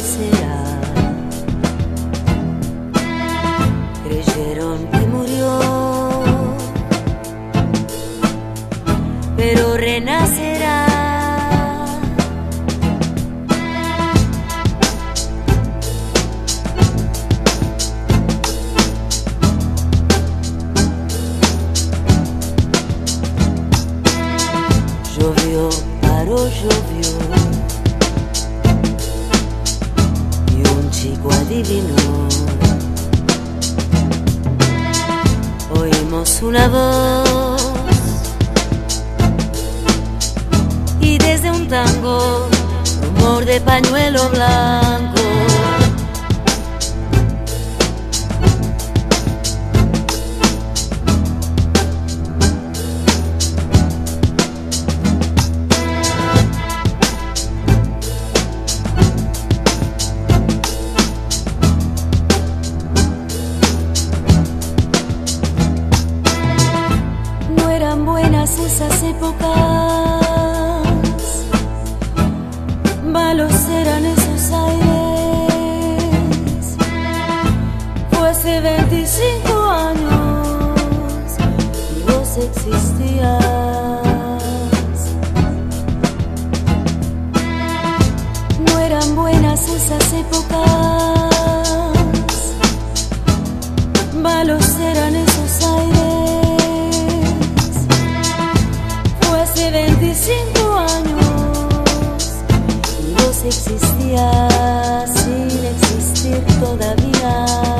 aparecerá. Creyeron todavía.